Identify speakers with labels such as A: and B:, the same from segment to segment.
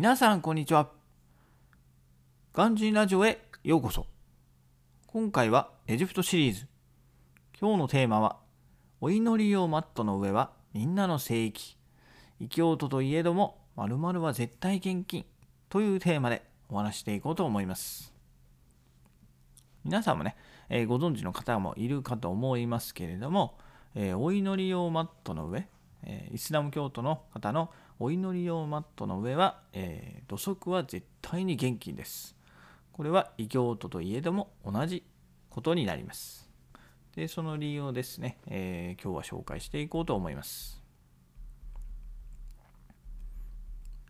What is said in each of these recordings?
A: 皆さんこんにちは。ガンジーラジオへようこそ。今回はエジプトシリーズ。今日のテーマは、お祈り用マットの上はみんなの聖域。異教徒といえども、〇〇は絶対現金というテーマでお話していこうと思います。皆さんもね、えー、ご存知の方もいるかと思いますけれども、えー、お祈り用マットの上、えー、イスラム教徒の方のお祈り用マットの上は、え土足は絶対に現金です。これは異教徒といえども同じことになります。で、その理由をですね、え今日は紹介していこうと思います。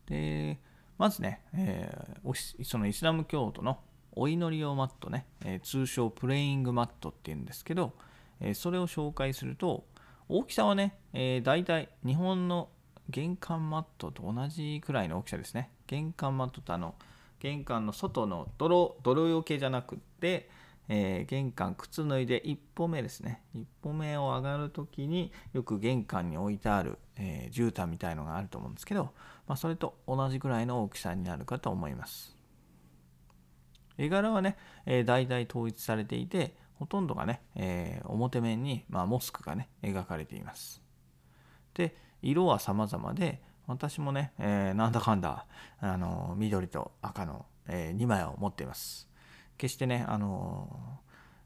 A: で、まずね、えそのイスラム教徒のお祈り用マットね、え通称プレイングマットっていうんですけど、えそれを紹介すると、大きさはね、えー、大体日本の玄関マットと同じくらいの大きさですね。玄関マットとあの、玄関の外の泥、泥よけじゃなくって、えー、玄関靴脱いで一歩目ですね。一歩目を上がるときによく玄関に置いてある、えー、絨毯みたいのがあると思うんですけど、まあ、それと同じくらいの大きさになるかと思います。絵柄はね、えー、大体統一されていて、ほとんどがね、えー、表面に、まあ、モスクがね、描かれています。で、色は様々で、私もね、えー、なんだかんだ、あの緑と赤の、えー、2枚を持っています。決してね、あの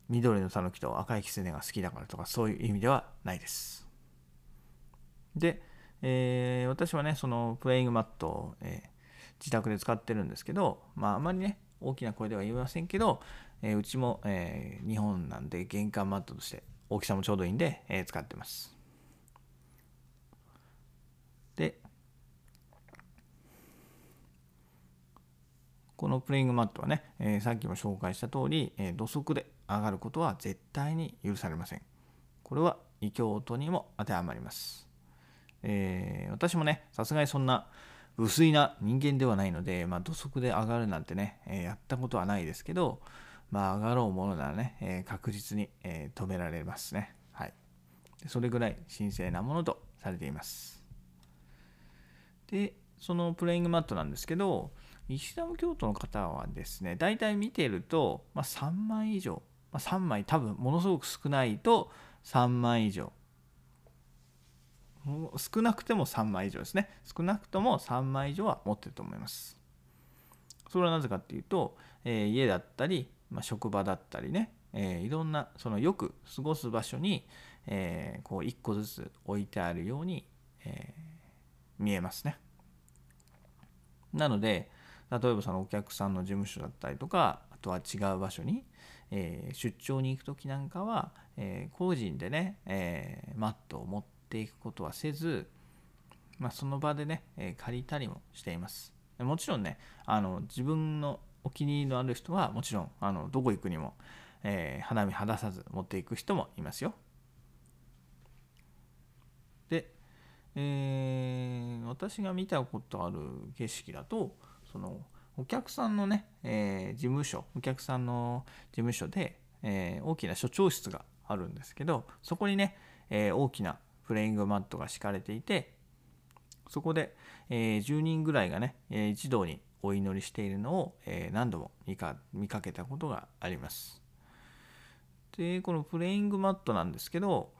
A: 緑のタヌキと赤いキツネが好きだからとか、そういう意味ではないです。で、えー、私はね、そのプレイングマットを、え自宅で使ってるんですけど、まあ、あまりね、大きな声では言いませんけど、えー、うちも、えー、日本なんで玄関マットとして大きさもちょうどいいんで、えー、使ってます。で、このプレイングマットはね、えー、さっきも紹介した通り、えー、土足で上がることは絶対に許されません。これは異教徒にも当てはまります。えー、私もね、さすがにそんな無粋な人間ではないので、まあ、土足で上がるなんてね、え、やったことはないですけど、まあ、上がろうものならね、えー、確実に、えー、止められますね。はい。それぐらい神聖なものとされています。で、そのプレイングマットなんですけど、イスラム教徒の方はですね、大体見てると、まあ、3枚以上、まあ、3枚多分ものすごく少ないと3枚以上。少なくても3枚以上ですね。少なくとも3枚以上は持ってると思います。それはなぜかっていうと、えー、家だったり、まあ、職場だったりね、えー、いろんなそのよく過ごす場所に、えー、こう1個ずつ置いてあるように、え見えますね。なので例えばそのお客さんの事務所だったりとかあとは違う場所に、え出張に行く時なんかは、え個人でね、えマットを持っていくことはせず、まあ、その場でね、え借りたりもしています。もちろんねあの自分のお気に入りのある人はもちろんあのどこ行くにも、えー、花見離さず持っていく人もいますよ。で、えー、私が見たことある景色だとそのお客さんのね、えー、事務所お客さんの事務所で、え大きな所長室があるんですけどそこにね、え大きなプレイングマットが敷かれていてそこで、え10人ぐらいがね、え一堂にお祈りしているのを、え何度も見か見かけたことがあります。で、このプレイングマットなんですけど、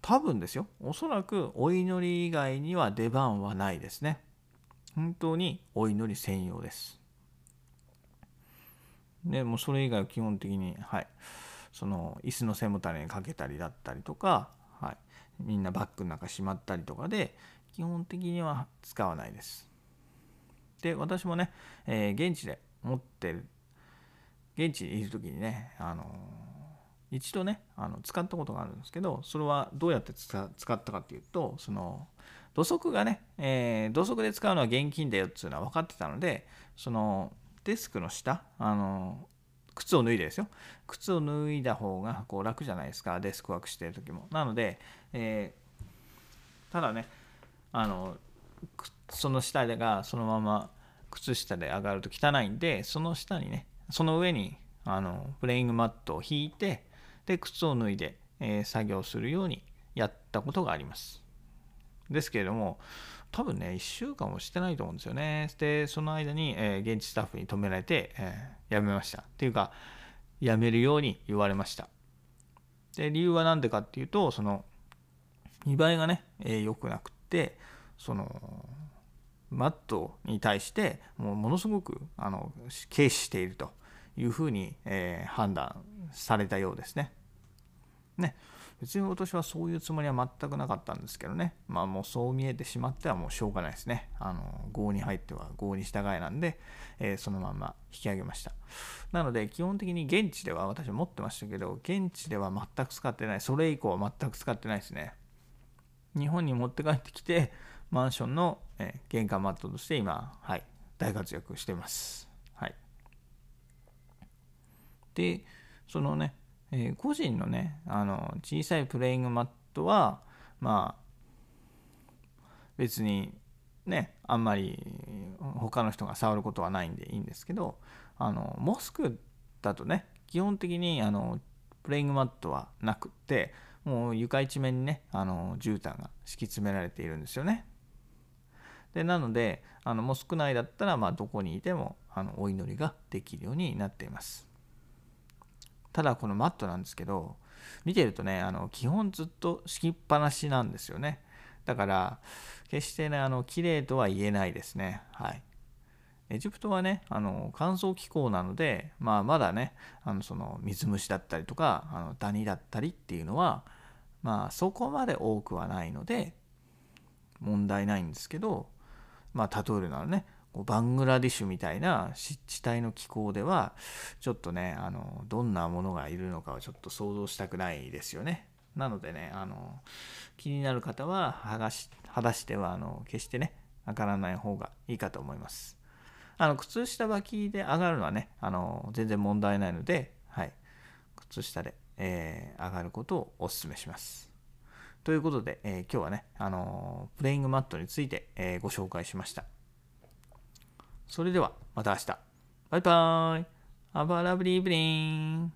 A: 多分ですよ、おそらくお祈り以外には出番はないですね。本当にお祈り専用です。で、もうそれ以外は基本的に、はい、その椅子の背もたれにかけたりだったりとか、はい、みんなバッグの中しまったりとかで、基本的には使わないです。で私もね、えー、現地で持ってる現地にいる時にね、あのー、一度ねあの使ったことがあるんですけどそれはどうやって使ったかっていうとその土足がね、えー、土足で使うのは現金だよっていうのは分かってたのでそのデスクの下、あの靴を脱いでですよ。靴を脱いだ方がこう楽じゃないですか。デスクワークしてる時も。なので、えー、ただねあのその下でがそのまま靴下で上がると汚いんでその下にねその上にあのプレイングマットを引いてで靴を脱いで、えー、作業するようにやったことがあります。ですけれども多分ね、1週間もしてないと思うんですよね。で、その間に、えー、現地スタッフに止められて、えー、辞めました。っていうか、辞めるように言われました。で、理由は何でかっていうと、その、見栄えがね、えー、良くなくって、その、マットに対してもうものすごくあの軽視しているというふうに、えー、判断されたようですね。ね別に私はそういうつもりは全くなかったんですけどね。まあもうそう見えてしまってはもうしょうがないですね。あの合に入っては合に従いなんで、えー、そのまま引き上げました。なので基本的に現地では私持ってましたけど現地では全く使ってない。それ以降は全く使ってないですね。日本に持って帰ってきてマンションの、えー、玄関マットとして今はい大活躍してます。はい。でそのねえー、個人のねあの小さいプレイングマットはまあ別にねあんまり他の人が触ることはないんでいいんですけどあのモスクだとね基本的にあのプレイングマットはなくってもう床一面にねあの絨毯が敷き詰められているんですよね。でなのであのモスク内だったらまあどこにいてもあのお祈りができるようになっています。ただこのマットなんですけど見てるとねあの基本ずっと敷きっぱなしなんですよね。だから決してねあの綺麗とは言えないですね。はい。エジプトはねあの乾燥気候なので、まあ、まだねあのその水虫だったりとかあのダニだったりっていうのはまあそこまで多くはないので問題ないんですけどまあ例えるならねバングラディッシュみたいな湿地帯の気候ではちょっとねあのどんなものがいるのかはちょっと想像したくないですよね。なのでねあの気になる方は剥がし裸足ではあの決してね上がらない方がいいかと思います。あの靴下履きで上がるのはねあの全然問題ないので、はい、靴下で、えー、上がることをお勧めします。ということで、えー、今日はね、あのプレイングマットについて、えー、ご紹介しました。それではまた明日。バイバーイ。アバラブリーブリン。